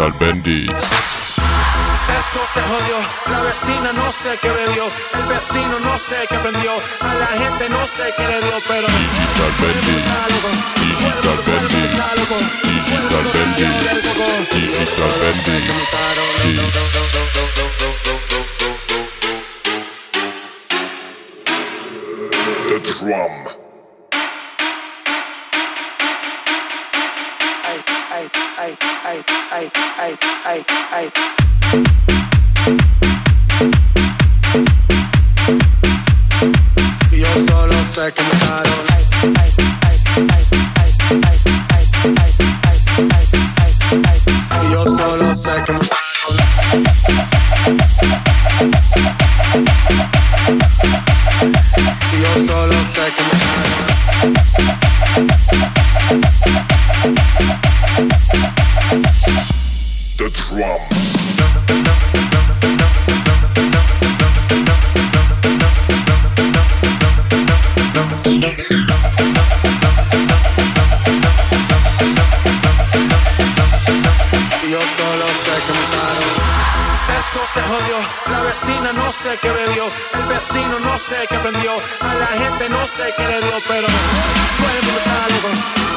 Digital Bendy. Esto se jodió, la vecina no sé qué bebió, el vecino no sé qué prendió, a la gente no sé qué le dio, pero Digital Digital Digital Digital Digital The drum. Yo solo sé que me drum. sé qué bebió, el vecino no sé qué prendió, a la gente no sé qué le dio, pero todo el mundo está loco,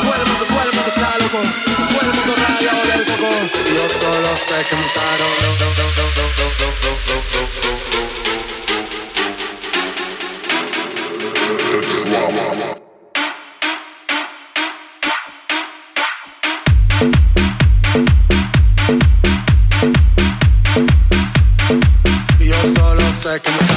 todo el mundo, todo el mundo está loco, todo el mundo rayado del coco. Yo solo sé que montaron. back in the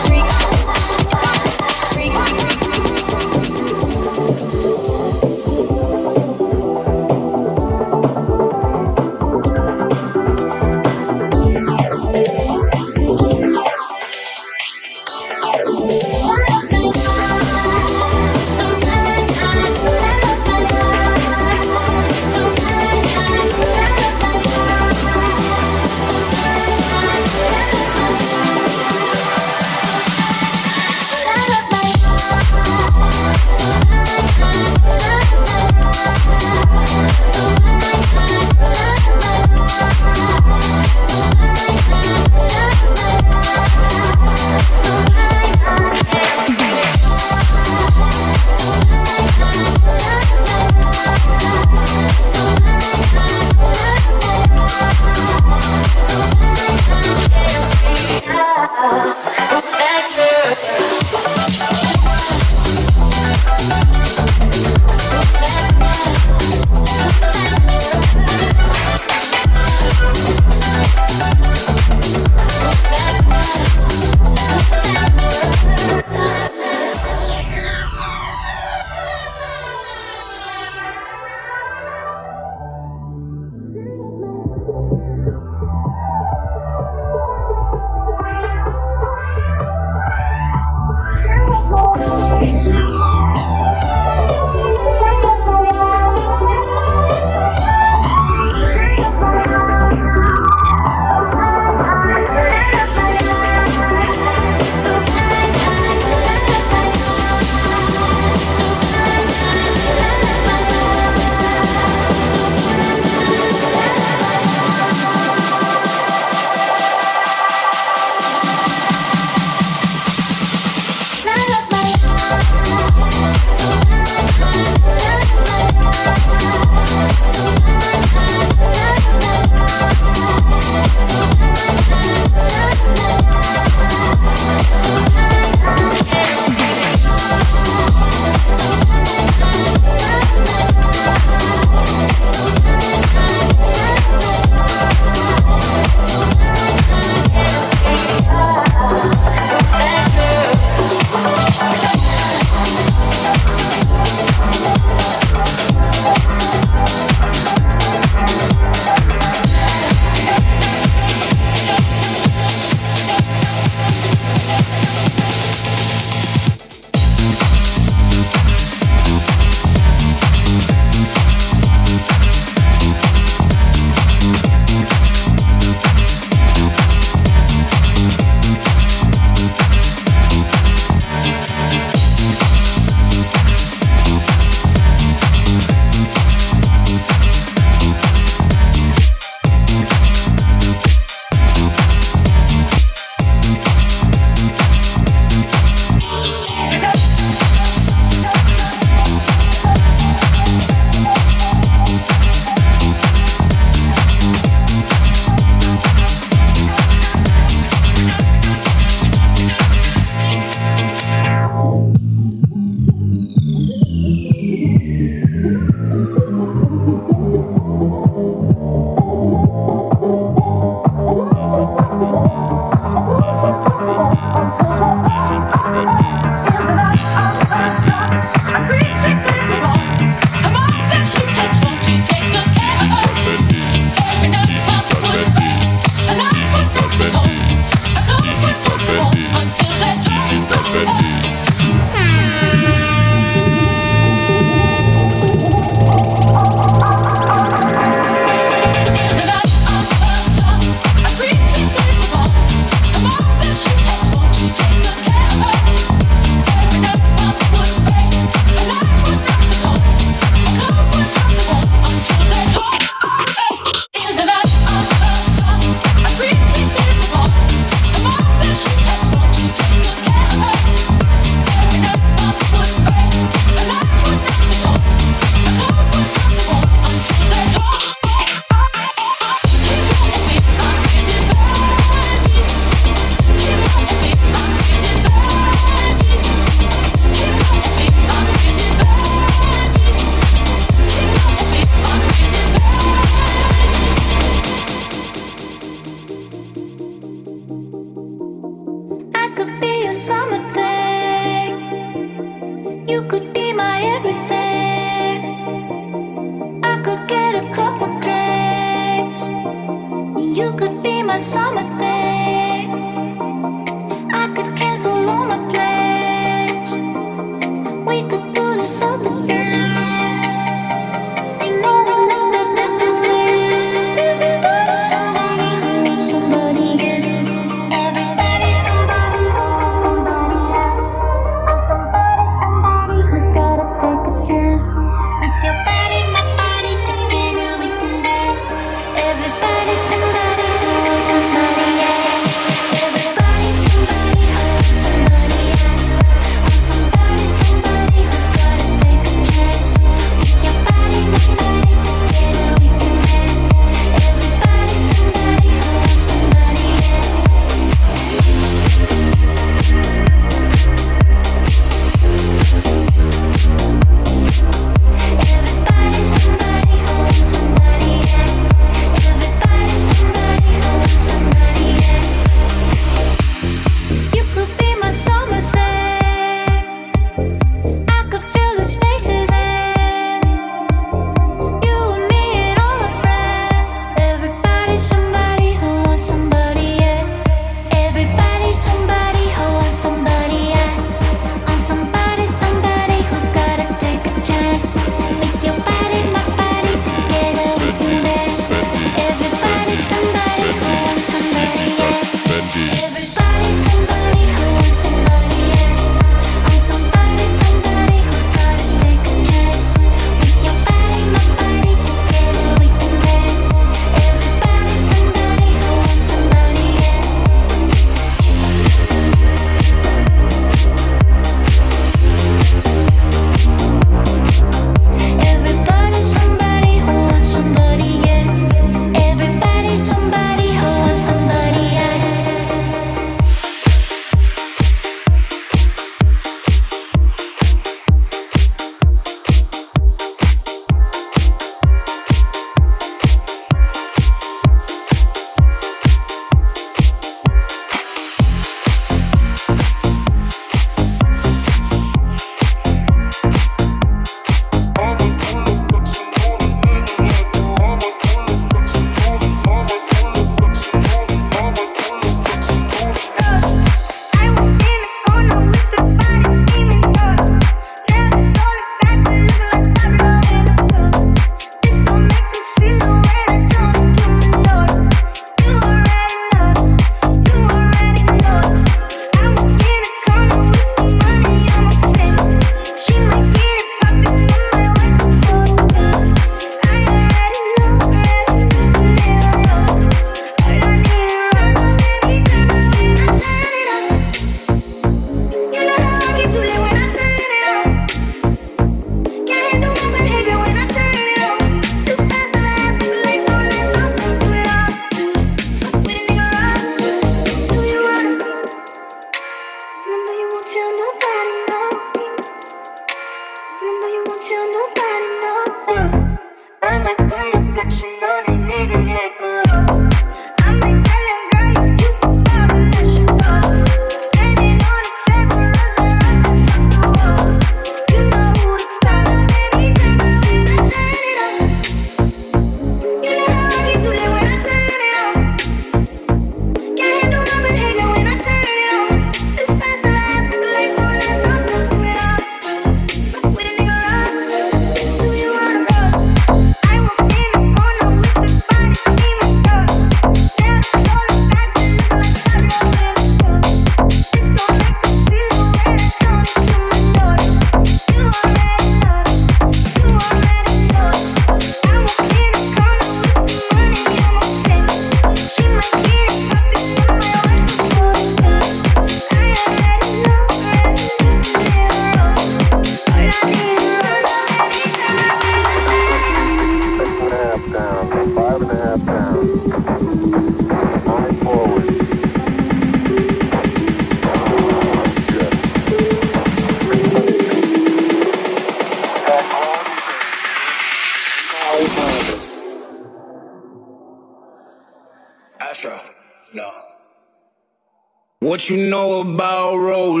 What you know about rolling?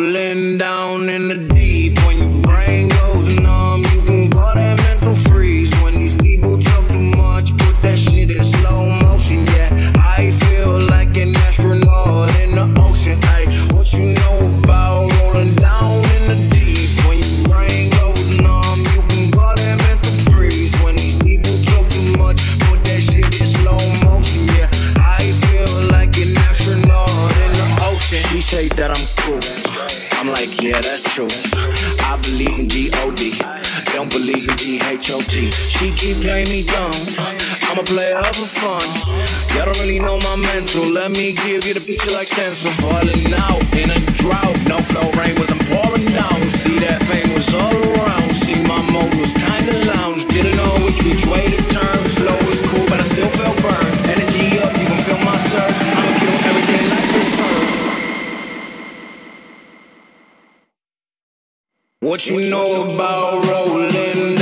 sense of falling out in a drought. No flow rain was I'm pouring down. See that pain was all around. See my mode was kinda lounge. Didn't know which which way to turn. Flow was cool, but I still felt burned. Energy up, you can feel my surge. I'ma kill everything like this first. What you know about rolling?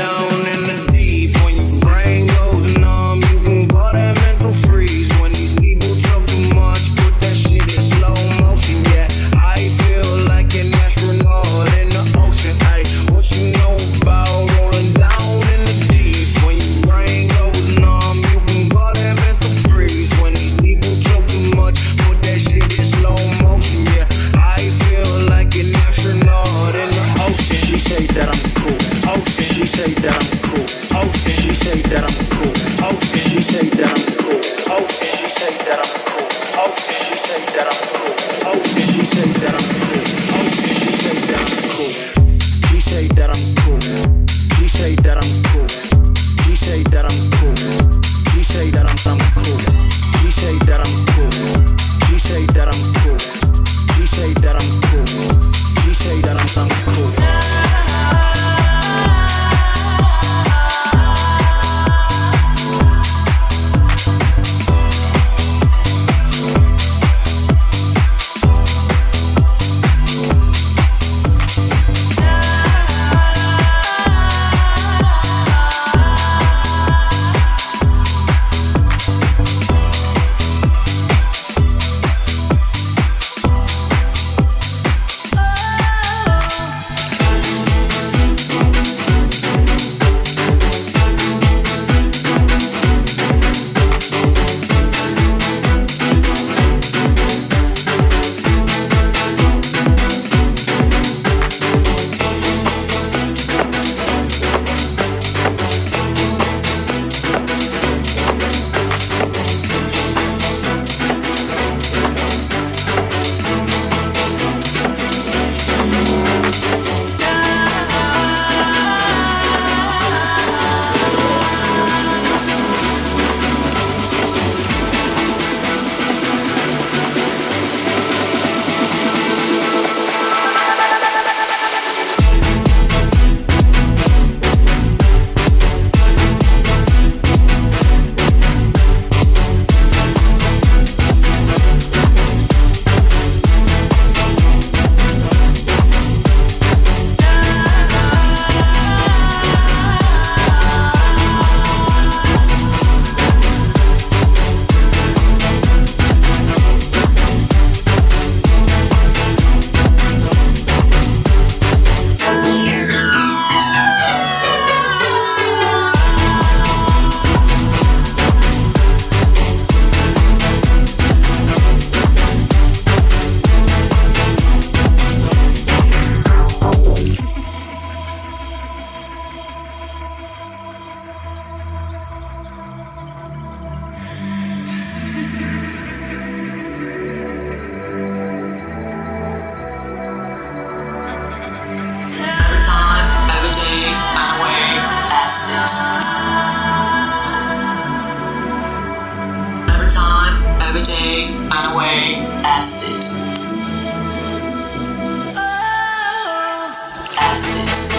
acid.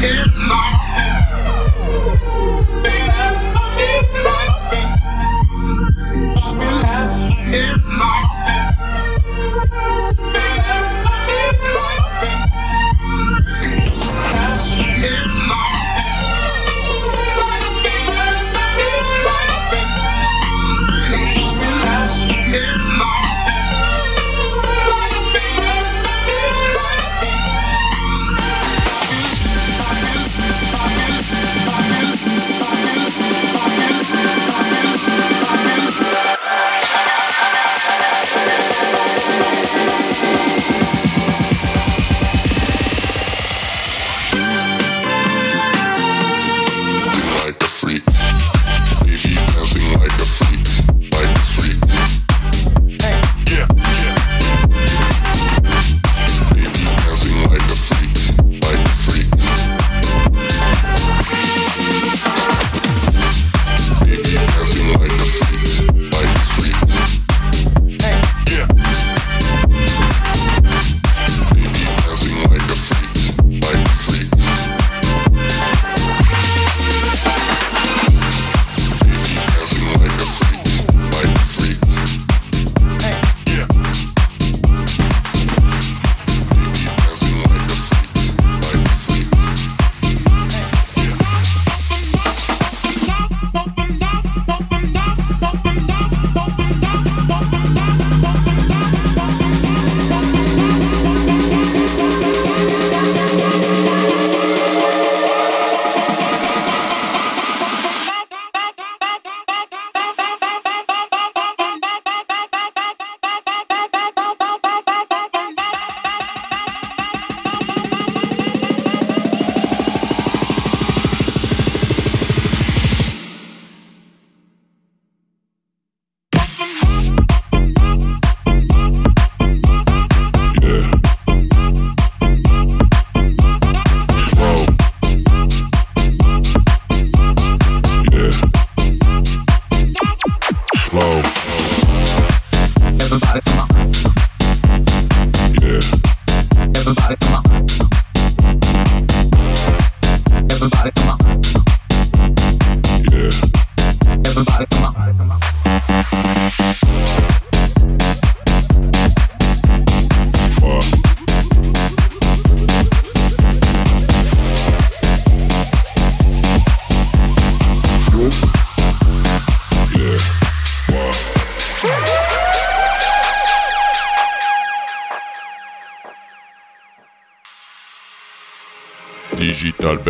Hit my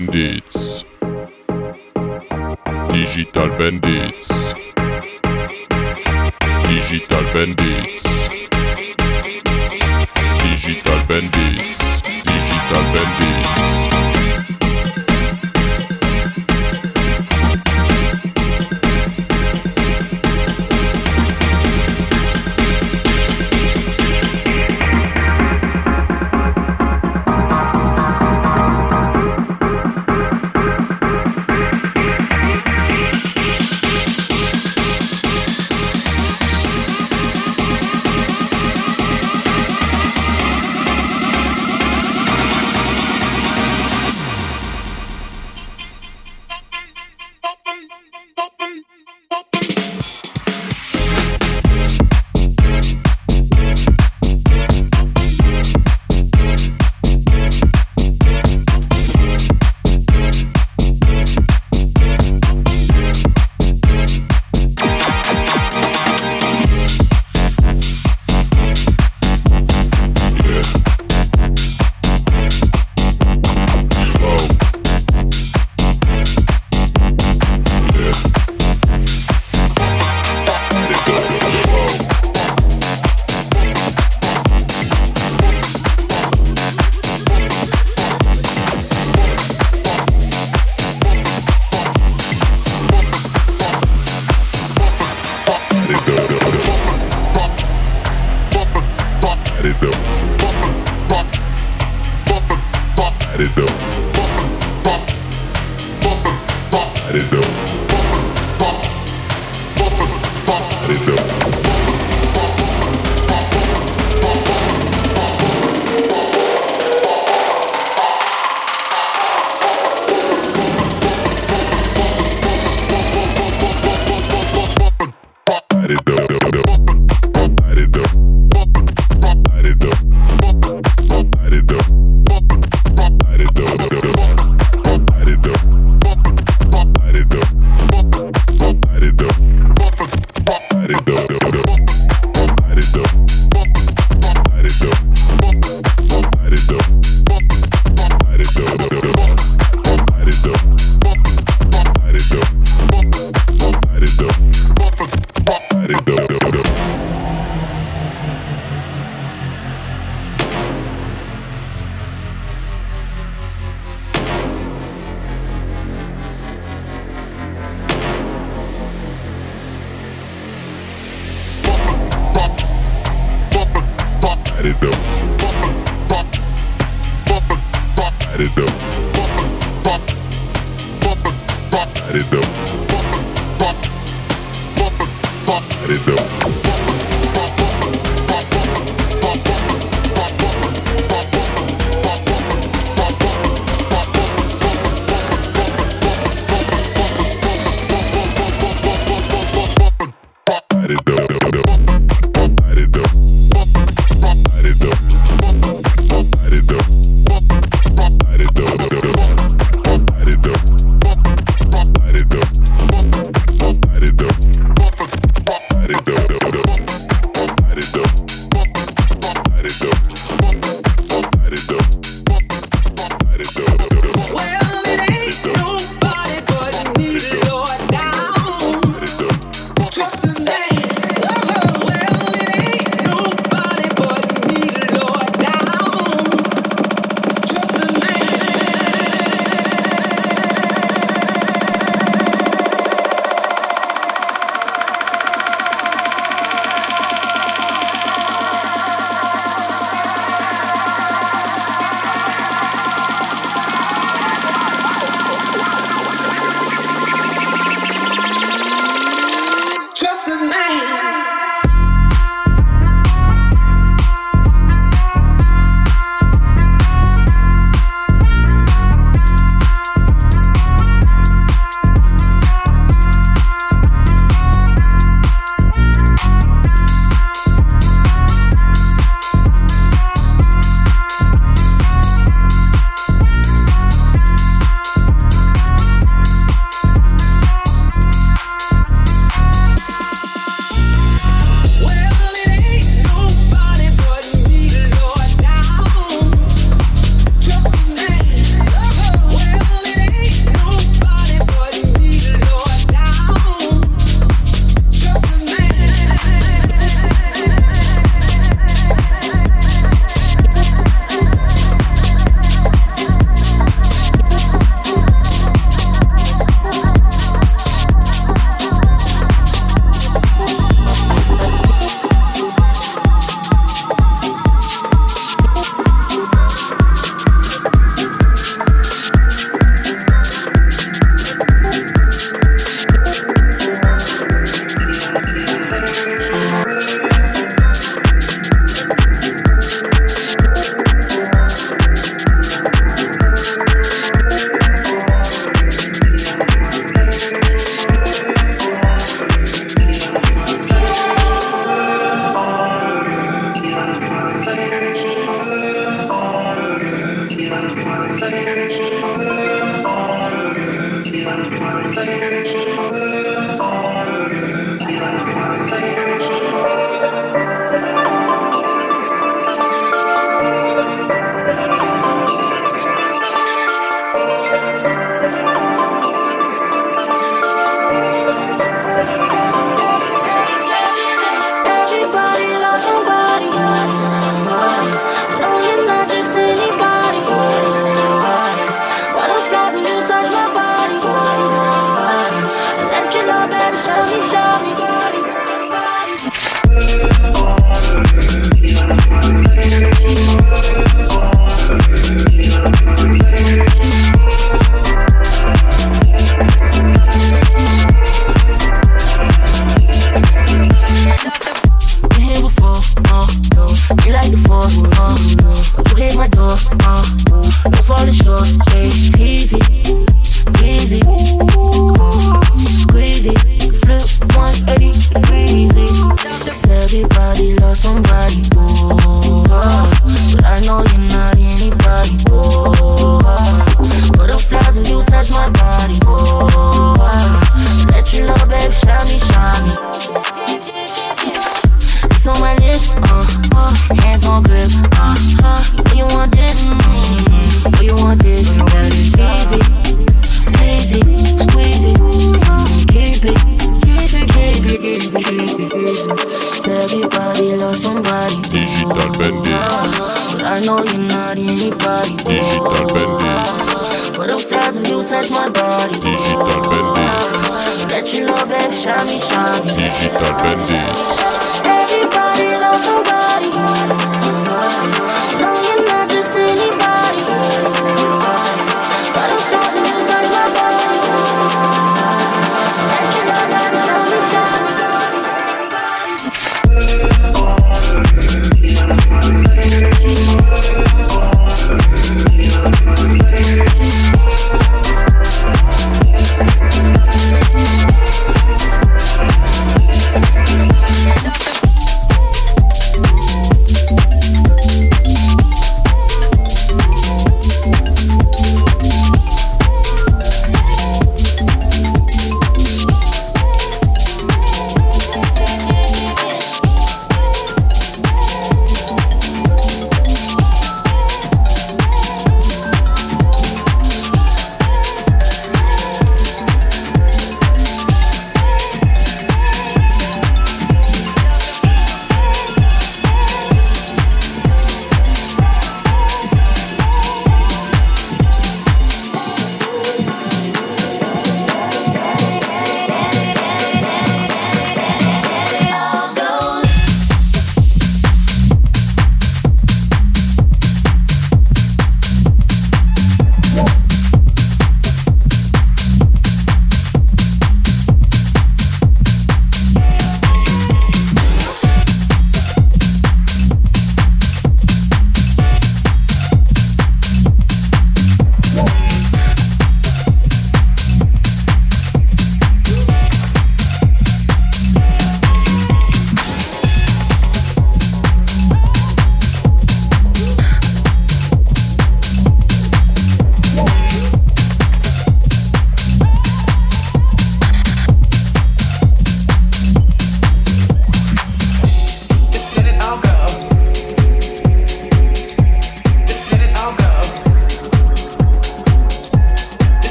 Digital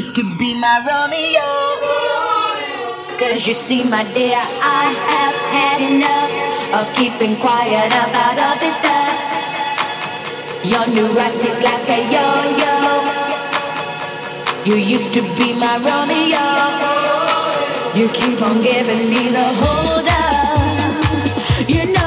used to be my Romeo. Cause you see, my dear, I have had enough of keeping quiet about all this stuff. You're neurotic like a yo yo. You used to be my Romeo. You keep on giving me the hold up. You know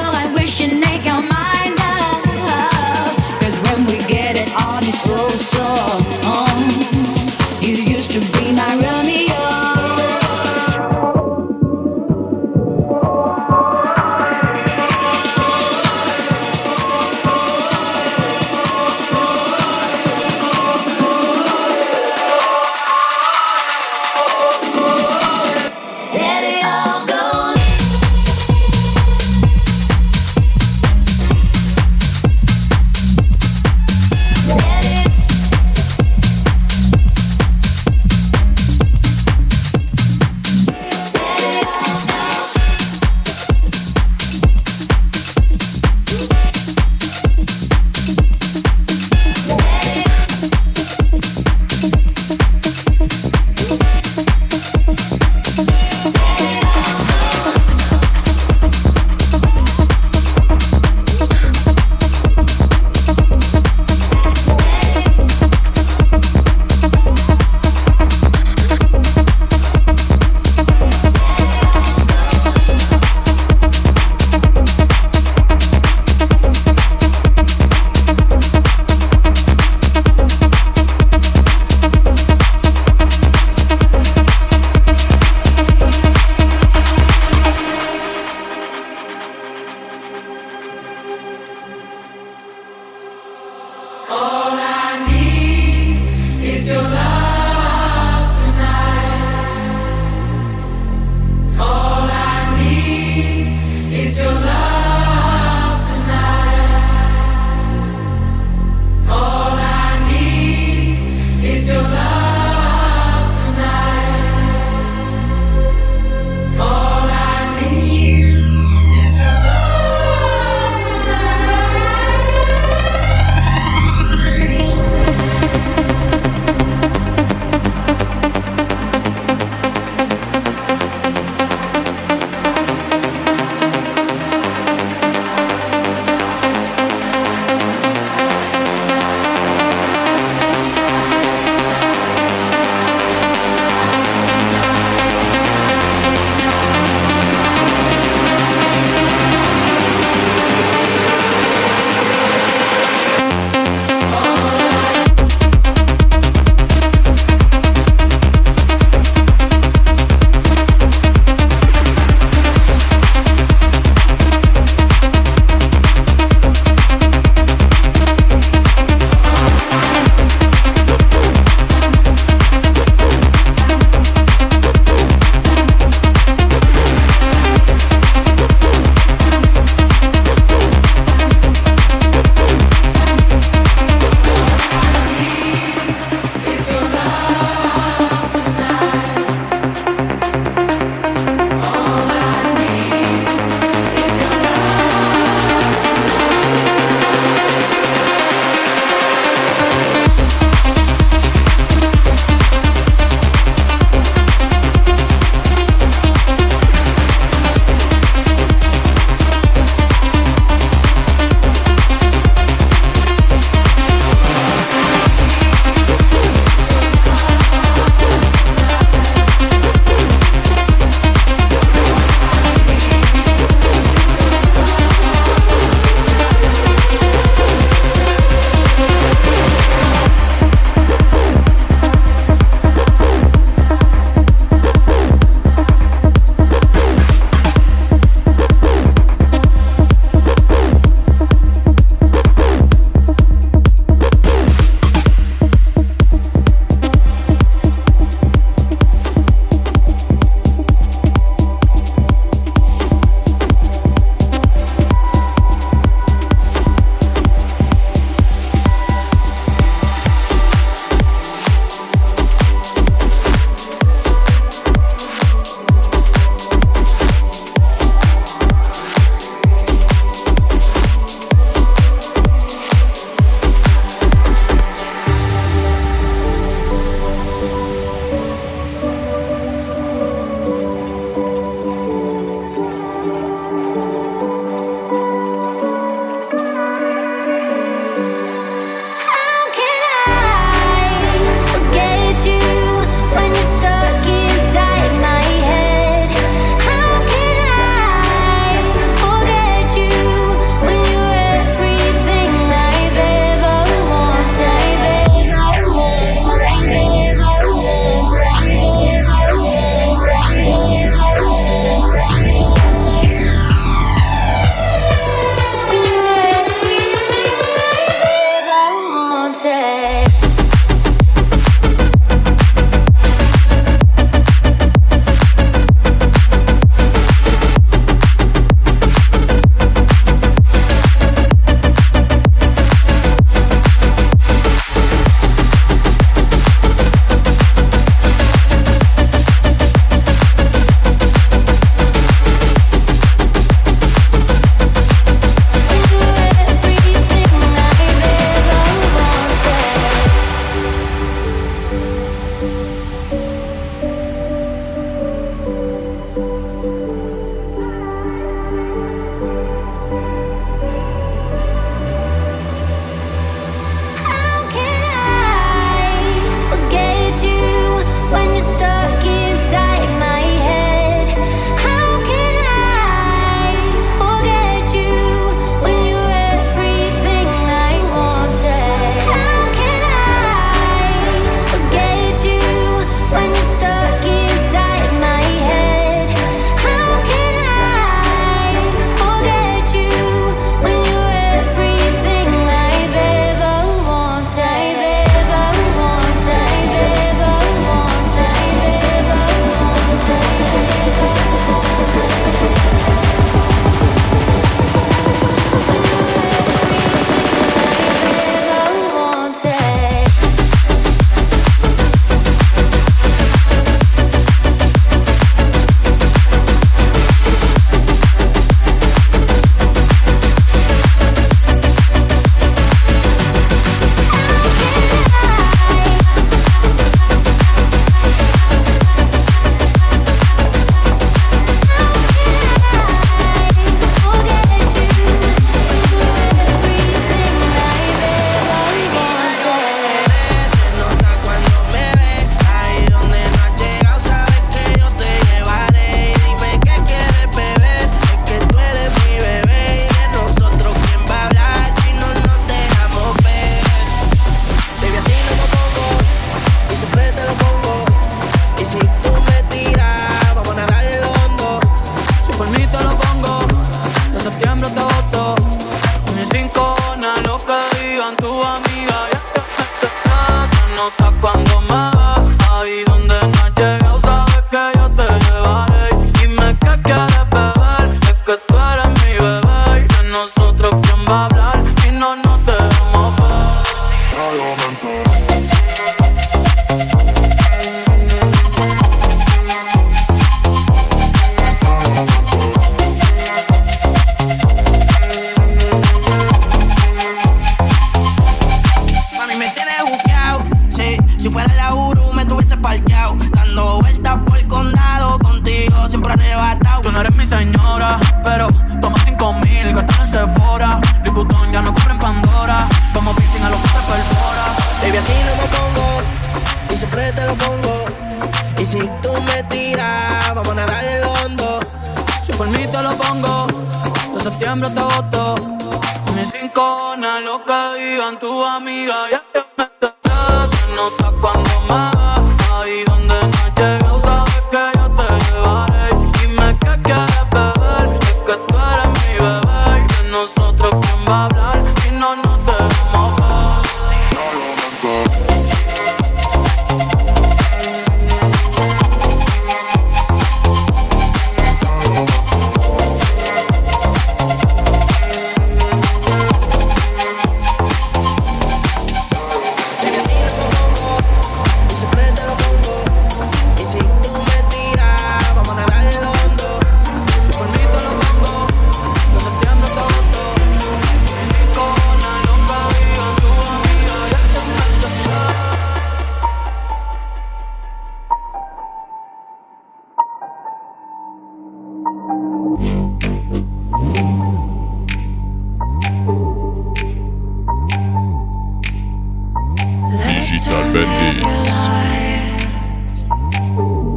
Bendis.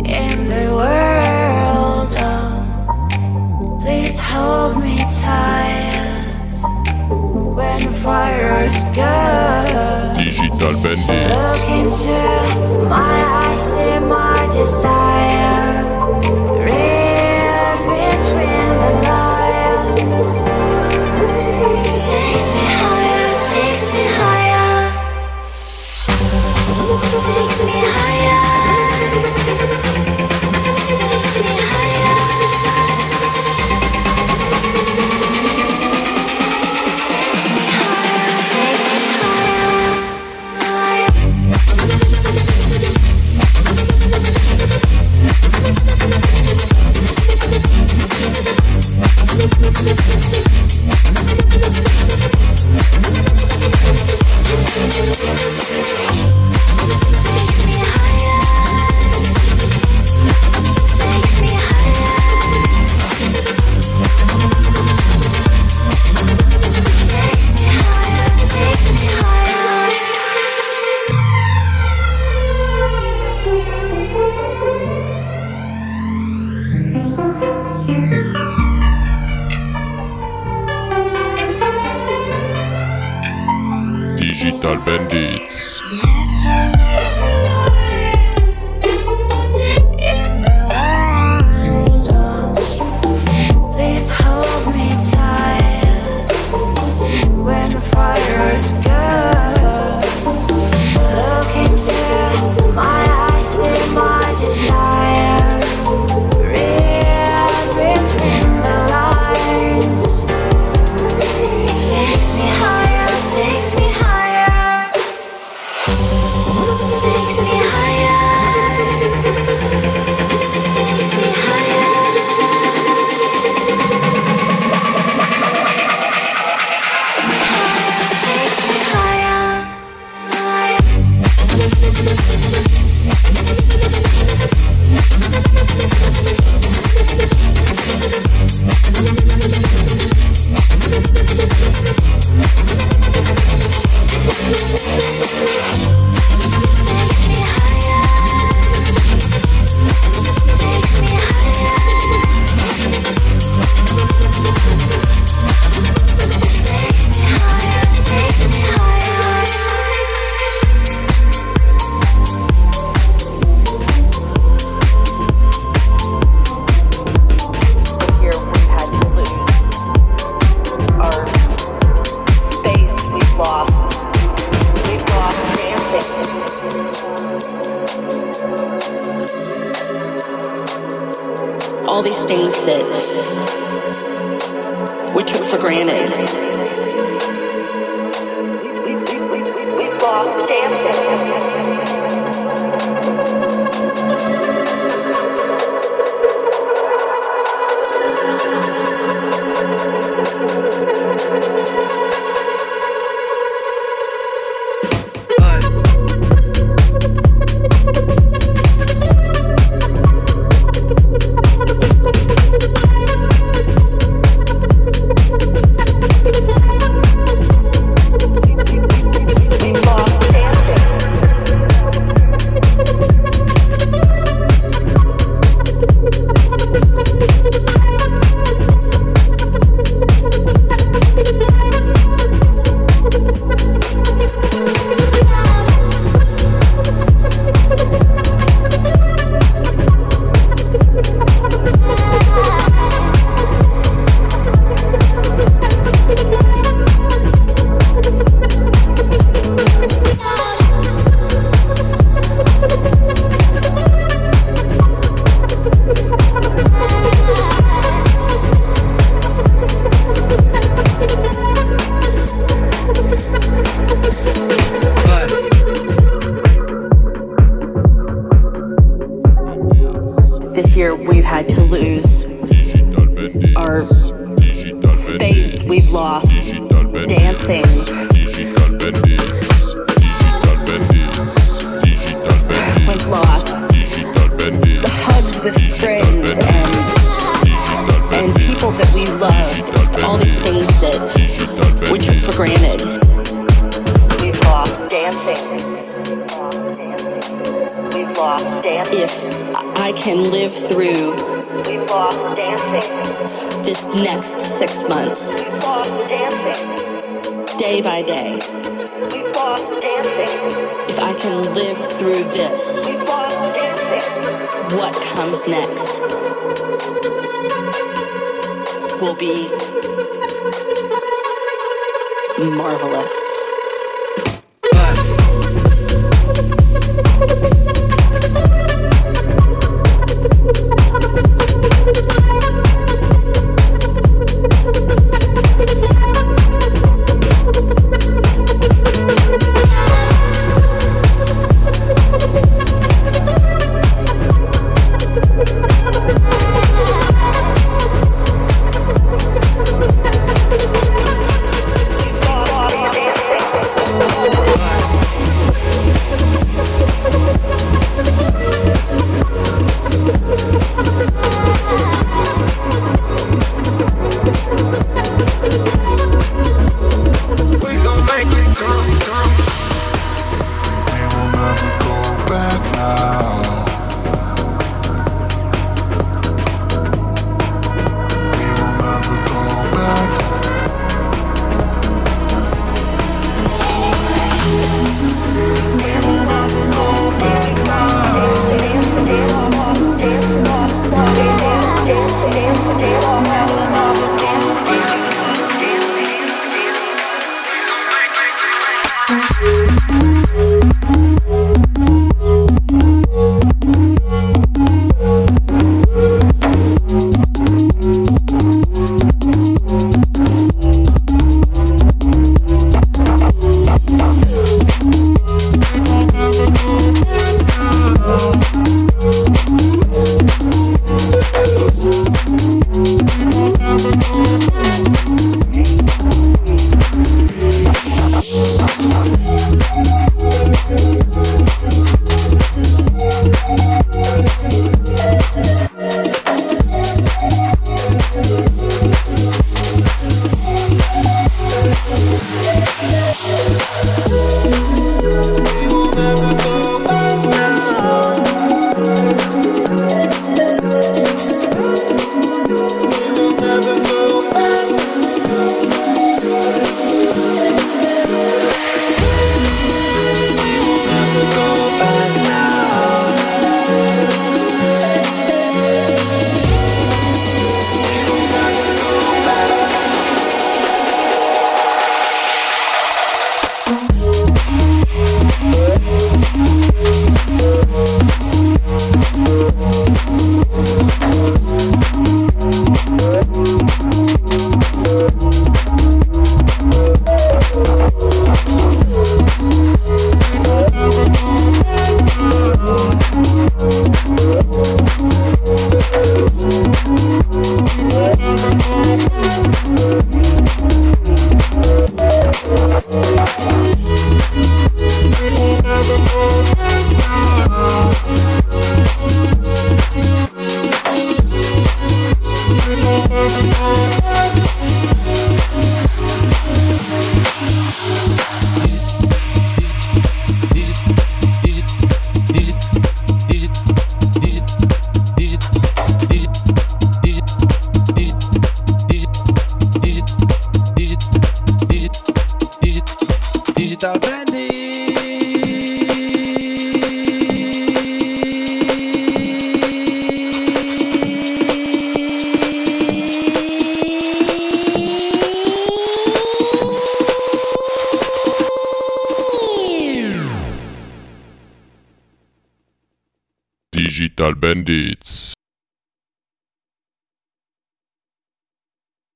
In the world, um, please hold me tight. When Digital Bendis. Look into my eyes, my desire. Read between the lines.